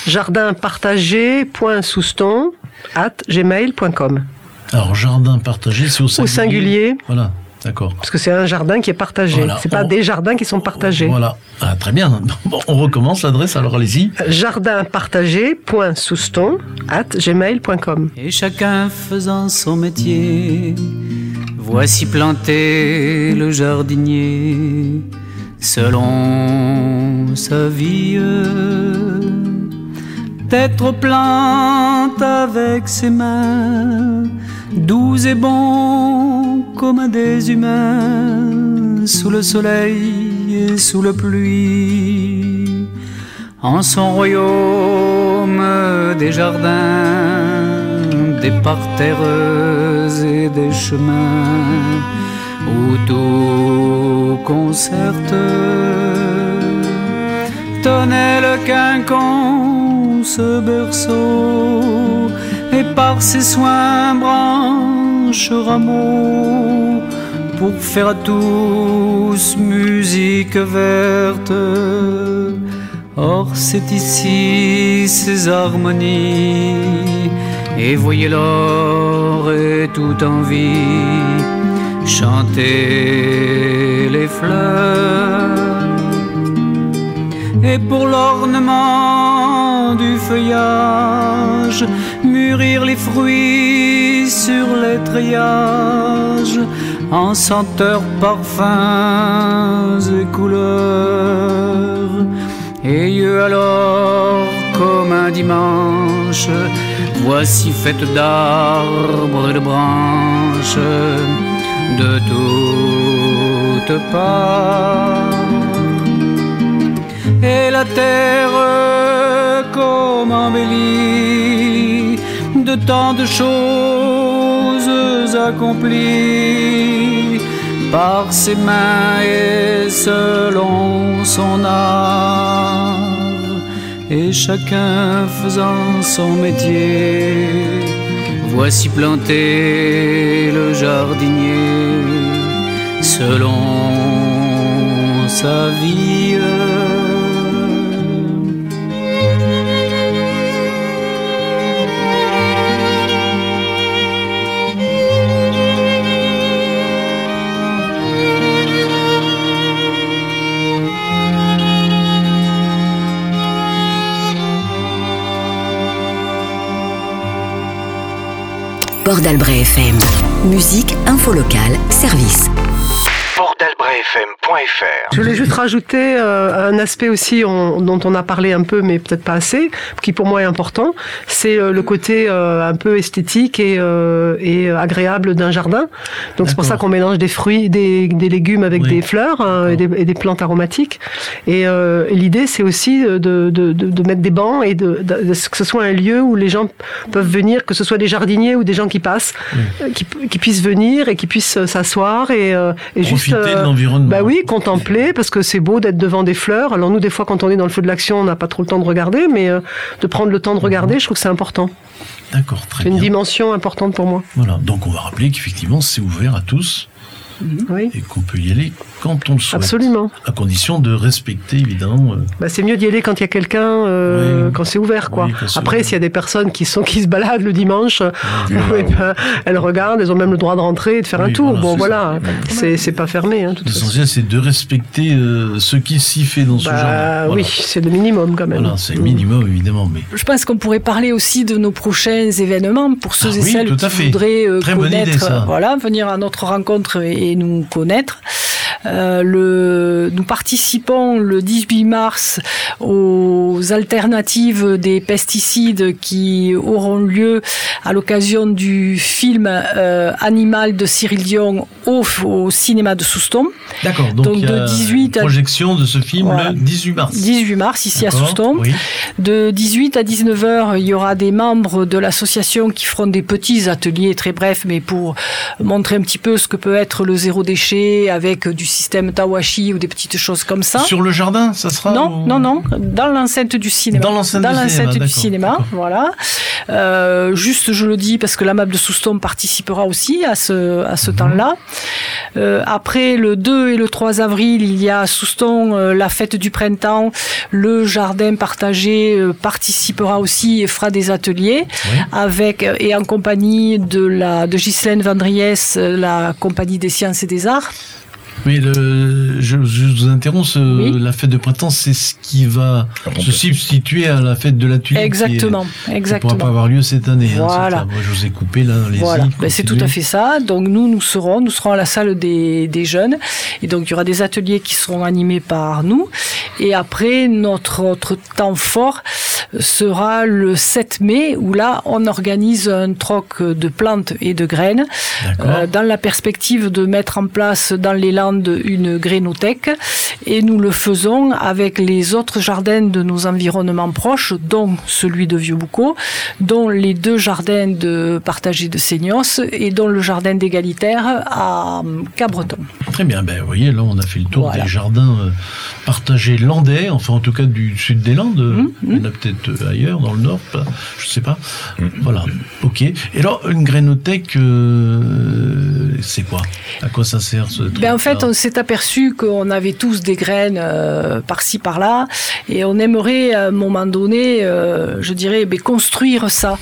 jardinpartagé.souston at gmail.com. Alors, jardin partagé, c'est au singulier. Au singulier, Voilà, d'accord. parce que c'est un jardin qui est partagé. Voilà. C'est pas On- des jardins qui sont partagés. Voilà. Ah, très bien. Bon, on recommence l'adresse, alors allez-y. jardinpartagé.souston at gmail.com. Et chacun faisant son métier, voici planté le jardinier selon sa vie. D'être aux plantes avec ses mains, doux et bon comme des humains, sous le soleil et sous la pluie en son royaume des jardins, des parterres et des chemins où tout concerte. Tenait le quinconce berceau et par ses soins branche rameaux pour faire à tous musique verte. Or c'est ici ces harmonies, et voyez l'or est tout en vie, chanter les fleurs. Et pour l'ornement du feuillage, mûrir les fruits sur les treillages, en senteurs, parfums et couleurs. Et eux alors, comme un dimanche, voici faite d'arbres et de branches, de toutes parts. Et la terre comme embellie de tant de choses accomplies par ses mains et selon son art, et chacun faisant son métier. Voici planté le jardinier selon sa vie. Port d'Albret FM. Musique, info locale, service. Portalbrefm.fr Je voulais juste rajouter euh, un aspect aussi on- dont on a parlé un peu, mais peut-être pas assez, qui pour moi est important. C'est euh, le côté euh, un peu esthétique et, euh, et agréable d'un jardin. Donc c'est pour ça qu'on mélange des fruits, des, des légumes avec Oui. des fleurs hein, et, des, et des plantes aromatiques. Et, euh, et l'idée, c'est aussi de, de, de, de mettre des bancs et de, de- de- que ce soit un lieu où les gens peuvent venir, que ce soit des jardiniers ou des gens qui passent, euh, qui, qui puissent venir et qui puissent s'asseoir et, euh, et juste Profiter de l'environnement. bah oui, contempler, parce que c'est beau d'être devant des fleurs. Alors nous, des fois, quand on est dans le feu de l'action, on n'a pas trop le temps de regarder, mais euh, de prendre le temps de regarder, je trouve que c'est important. D'accord, très C'est une bien. dimension importante pour moi. Voilà, donc on va rappeler qu'effectivement c'est ouvert à tous. Oui. et qu'on peut y aller quand on le souhaite. Absolument. À condition de respecter évidemment. euh, Bah, c'est mieux d'y aller quand il y a quelqu'un, euh, Oui. quand c'est ouvert, quoi. Oui, Après, s'il y a des personnes qui sont qui se baladent le dimanche, eh ben, elles regardent, elles ont même le droit de rentrer et de faire un tour. voilà, bon, voilà, c'est c'est pas fermé. Hein. L'essentiel, c'est de respecter euh, ce qui s'y fait dans ce Bah, genre. oui, c'est le minimum quand même. Voilà, c'est le minimum évidemment, mais Je pense qu'on pourrait parler aussi de nos prochains événements pour ceux Ah et oui, celles qui fait. voudraient euh, Très bonne idée, connaître, ça. voilà, venir à notre rencontre et, nous connaître. Euh, le, nous participons le 18 mars aux alternatives des pesticides qui auront lieu à l'occasion du film euh, Animal de Cyril Dion au, au cinéma de Souston. d'accord. Donc, Donc, il y a de 18 à- une projection de ce film Voilà. le 18 mars. 18 mars, ici à Souston. Oui. De 18 à 19 heures, il y aura des membres de l'association qui feront des petits ateliers très brefs, mais pour montrer un petit peu ce que peut être le zéro déchet avec du système Tawashi ou des petites choses comme ça. Sur le jardin, ça sera Non, ou- non, non, dans l'enceinte du cinéma. Dans l'enceinte du cinéma, du cinéma, voilà. Euh, juste, je le dis parce que l'amable de Souston participera aussi à ce, à Mhm. ce temps-là. Euh, après le 2 et le 3 avril, il y a à Souston euh, la fête du printemps. Le jardin partagé participera aussi et fera des ateliers Oui. avec et en compagnie de la de Ghislaine Vandriès, euh, la compagnie des sciences et des arts. Le, je, je vous interromps. ce- Oui. La fête de printemps, c'est ce qui va se substituer à la fête de la tulipe. qui est- Exactement, Qui ne exactement. pourra pas avoir lieu cette année. hein, Voilà. Moi, je vous ai coupé là. allez-y, Voilà, Ben, c'est tout à fait ça. Donc nous, nous serons, nous serons à la salle des, des jeunes, et donc il y aura des ateliers qui seront animés par nous. Et après, notre autre temps fort sera le 7 mai, où là, on organise un troc de plantes et de graines, euh, dans la perspective de mettre en place dans les Landes une grénothèque. Et nous le faisons avec les autres jardins de nos environnements proches, dont celui de Vieux-Boucau, dont les deux jardins de partagés de Seignos et dont le jardin d'égalitaire à Cabreton. Très bien. Ben, vous voyez, là, on a fait le tour Voilà. des jardins euh, partagés landais, enfin, en tout cas, du sud des Landes. Mmh, Il y en a peut-être euh, ailleurs, dans le nord, pas, je sais pas. Voilà. OK. Et alors, une grénothèque, euh, c'est quoi? À quoi ça sert ce truc Ben en fait, on s'est aperçu qu'on avait tous des graines euh, par-ci par-là, et on aimerait à un moment donné, euh, je dirais, ben, construire ça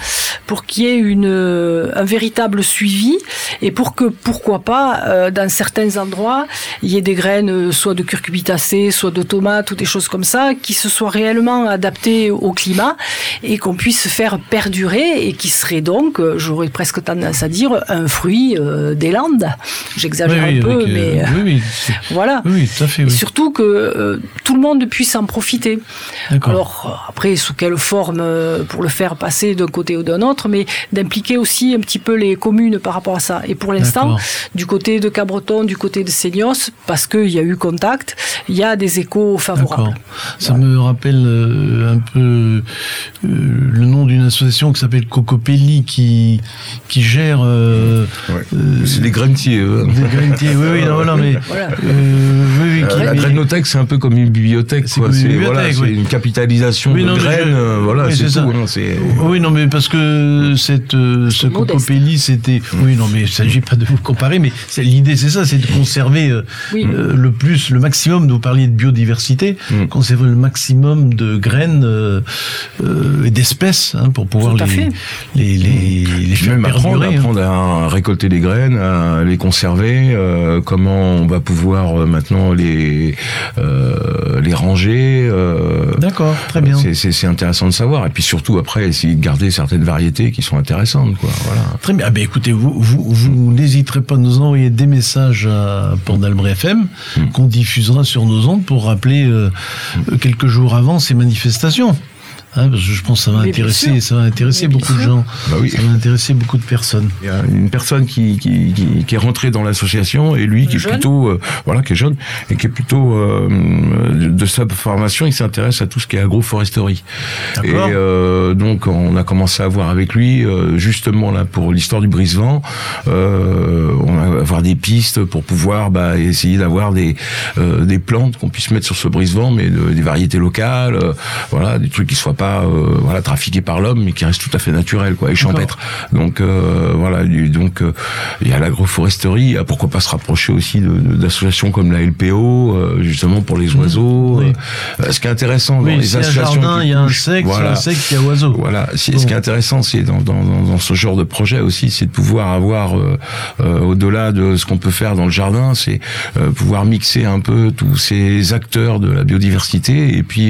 pour qu'il y ait une, euh, un véritable suivi, et pour que, pourquoi pas, euh, dans certains endroits, il y ait des graines, euh, soit de curcubitacées, soit de tomates ou des choses comme ça, qui se soient réellement adaptées au climat et qu'on puisse faire perdurer et qui serait donc, euh, j'aurais presque tendance à dire, un fruit euh, des Landes. J'exagère Oui, oui, un peu, mais euh, oui, oui, voilà. oui, oui, tout à fait. Et surtout que euh, tout le monde puisse en profiter. Alors euh, après, sous quelle forme euh, pour le faire passer d'un côté ou d'un autre, mais d'impliquer aussi un petit peu les communes par rapport à ça. Et pour l'instant, du côté de Cabreton, du côté de Seignos, parce qu'il y a eu contact, il y a des échos favorables. Ça me rappelle euh, un peu euh, le nom d'une association qui s'appelle Cocopelli qui qui gère euh, Ouais. euh, C'est des grainetiers. eux. des grainetiers. Oui, oui, non, non, mais Voilà. euh, oui, Euh, la c'est un peu comme une bibliothèque. C'est une voilà, oui. capitalisation Oui, de non, graines. je- euh, voilà, oui, c'est tout. ça. hein, Oui, non, mais parce que cette, euh, ce. Cocopelli, c'était. Oui, non, mais il ne s'agit pas de vous comparer, mais l'idée, c'est ça, c'est de conserver euh, Oui. euh, le plus, le maximum. Vous parliez de biodiversité, Mm. conserver le maximum de graines euh, euh, et d'espèces hein, pour pouvoir les, fait. les, les, les faire même apprendre, perdurer, hein. apprendre à récolter les graines, à les conserver, euh, comment on va pouvoir euh, maintenant les euh, les ranger. euh, D'accord, très bien. C'est- intéressant de savoir. Et puis surtout après, essayer de garder certaines variétés qui sont intéressantes. Quoi. Voilà. Très bien. Ah ben, écoutez, vous, vous, vous n'hésiterez pas à nous envoyer des messages à Port d'Albret FM Hmm. qu'on diffusera sur nos ondes pour rappeler euh, quelques jours avant ces manifestations. Hein, parce que je pense que ça va Mais intéresser, ça va intéresser Mais beaucoup de gens. Bah oui. Ça va intéresser beaucoup de personnes. Il y a une personne qui, qui, qui, qui est rentrée dans l'association et lui qui est plutôt euh, voilà qui est jeune et qui est plutôt euh, de sa formation il s'intéresse à tout ce qui est agroforesterie et D'accord. euh, donc on a commencé à voir avec lui euh, justement là pour l'histoire du brise-vent euh, on va avoir des pistes pour pouvoir bah, essayer d'avoir des euh, des plantes qu'on puisse mettre sur ce brise-vent mais de- des variétés locales euh, voilà des trucs qui soient pas pas euh, voilà trafiqué par l'homme, mais qui reste tout à fait naturel, quoi, et champêtre. Donc euh, voilà, donc euh, il y a l'agroforesterie. euh, Pourquoi pas se rapprocher aussi d'associations comme la LPO, justement pour les oiseaux. oui. Euh, ce qui est intéressant dans les associations, il y a insectes, insectes, il y a oiseaux. Voilà. Bon. Ce qui est intéressant, c'est dans, dans, dans, ce genre de projet aussi, c'est de pouvoir avoir, au-delà de ce qu'on peut faire dans le jardin, c'est pouvoir mixer un peu tous ces acteurs de la biodiversité et puis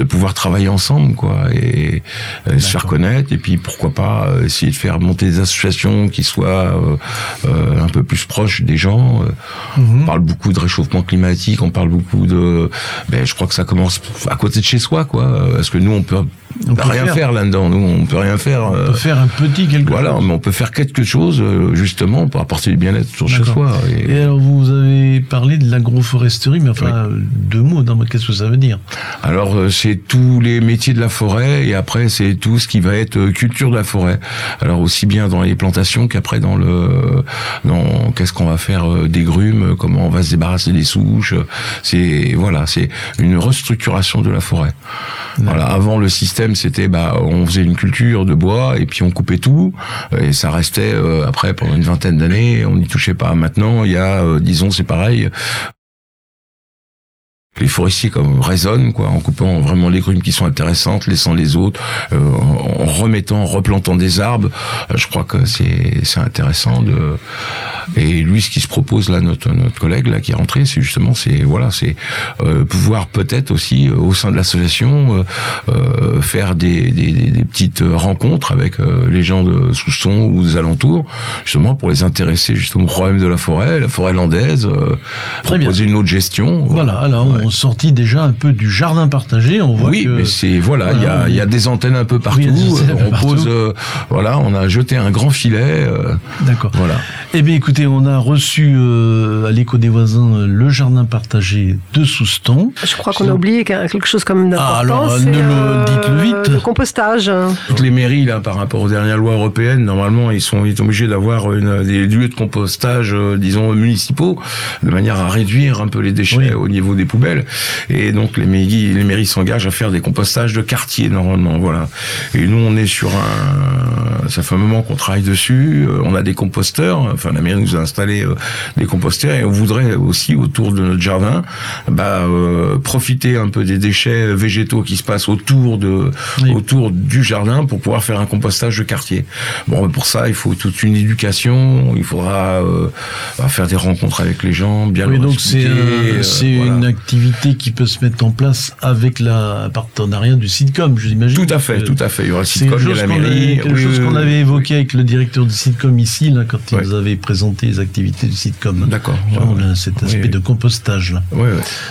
de pouvoir travailler ensemble, quoi, et, euh, se faire connaître. Et puis pourquoi pas euh, essayer de faire monter des associations qui soient euh, euh, un peu plus proches des gens. Mhm. On parle beaucoup de réchauffement climatique, on parle beaucoup de. Ben, je crois que ça commence à côté de chez soi, quoi. Parce que nous, on peut On peut rien faire. faire, là-dedans. Nous, on peut rien faire. On peut faire un petit quelque voilà, chose. mais on peut faire quelque chose justement pour apporter du bien-être sur chez soi. Et- Et alors, vous avez parlé de l'agroforesterie, mais enfin, deux mots, qu'est-ce que ça veut dire? Alors c'est tous les métiers de la forêt et après c'est tout ce qui va être euh, culture de la forêt. Alors aussi bien dans les plantations qu'après dans le dans qu'est-ce qu'on va faire euh, des grumes, comment on va se débarrasser des souches. C'est voilà, c'est une restructuration de la forêt. Voilà, avant le système c'était bah on faisait une culture de bois et puis on coupait tout et ça restait euh, après pendant une vingtaine d'années, on n'y touchait pas. Maintenant, il y a euh, disons c'est pareil, les forestiers comme raisonnent quoi en coupant vraiment les grumes qui sont intéressantes laissant les autres euh, en remettant en replantant des arbres. Euh, je crois que c'est c'est intéressant de et lui ce qui se propose là notre notre collègue là qui est rentré c'est justement c'est voilà c'est euh, pouvoir peut-être aussi euh, au sein de l'association euh, faire des, des, des- des petites rencontres avec les gens de Sousson ou des alentours justement pour les intéresser justement au problème de la forêt la forêt landaise Très bien. proposer une autre gestion Voilà, alors on sortit déjà un peu du jardin partagé, on voit oui, que... mais c'est voilà, il y a, il y a des antennes un peu partout. Oui, on partout. pose, euh, voilà, on a jeté un grand filet. euh, D'accord. Voilà. Eh bien, écoutez, on a reçu euh, à l'écho des voisins euh, le jardin partagé de Souston. Je crois qu'on a oublié quelque chose comme d'important. Ah, alors, ne le- dites-le vite. Le compostage. Toutes les mairies là, par rapport aux dernières lois européennes, normalement, ils sont, ils sont obligés d'avoir une- des lieux de compostage, euh, disons municipaux, de manière à réduire un peu les déchets au niveau des poubelles. Et donc les mairies, les mairies s'engagent à faire des compostages de quartier normalement, voilà. Et nous, on est sur un, ça fait un moment qu'on travaille dessus. euh, On a des composteurs. Enfin, la mairie nous a installé euh, des composteurs et on voudrait aussi autour de notre jardin, bah, euh, profiter un peu des déchets végétaux qui se passent autour de, autour du jardin pour pouvoir faire un compostage de quartier. Bon, pour ça, il faut toute une éducation. Il faudra euh, bah, faire des rencontres avec les gens, bien Oui, leur donc c'est euh, voilà. une activité qui peut se mettre en place avec la partenariat du sitcom, je l'imagine. Tout à fait, Euh, tout à fait. Il y aura le sitcom, il y a la mairie. avait- quelque Oui, chose qu'on avait évoqué avec le directeur du sitcom ici, là, quand il nous avait présenté les activités du sitcom. D'accord. Cet aspect Oui. de compostage là. Ouais, ouais.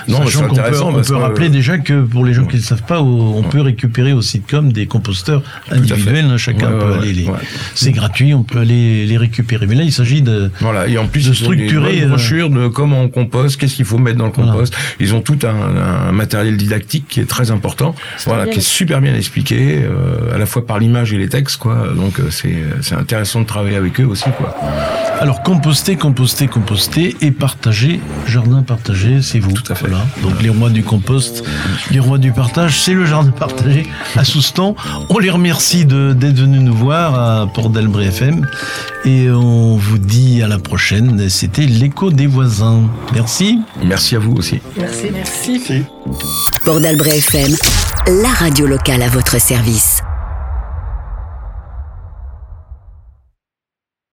Non, Sachant c'est qu'on peut, on peut que- rappeler déjà que pour les gens qui ne le savent pas, on peut récupérer au sitcom des composteurs individuels. hein, chacun Ouais, peut ouais, aller les. ouais. C'est gratuit, on peut aller les récupérer. Mais là, il s'agit de. Voilà, et en plus, de ils ont des structurer. bonnes euh, brochures de comment on composte, qu'est-ce qu'il faut mettre dans le compost. Ils ont tout un, un matériel didactique qui est très important, voilà, qui est super bien expliqué, euh, à la fois par l'image et les textes, quoi. Donc euh, c'est c'est intéressant de travailler avec eux aussi, quoi. Alors composter, composter, composter et partager, jardin partagé, c'est vous. Tout à fait. Donc les rois du compost, les rois du partage, c'est le jardin partagé à Soustan. On les remercie de- d'être venus nous voir à Port d'Albret FM et on vous dit à la prochaine. C'était l'écho des voisins. Merci. Merci à vous aussi. Merci. Merci. Port d'Albret FM, la radio locale à votre service.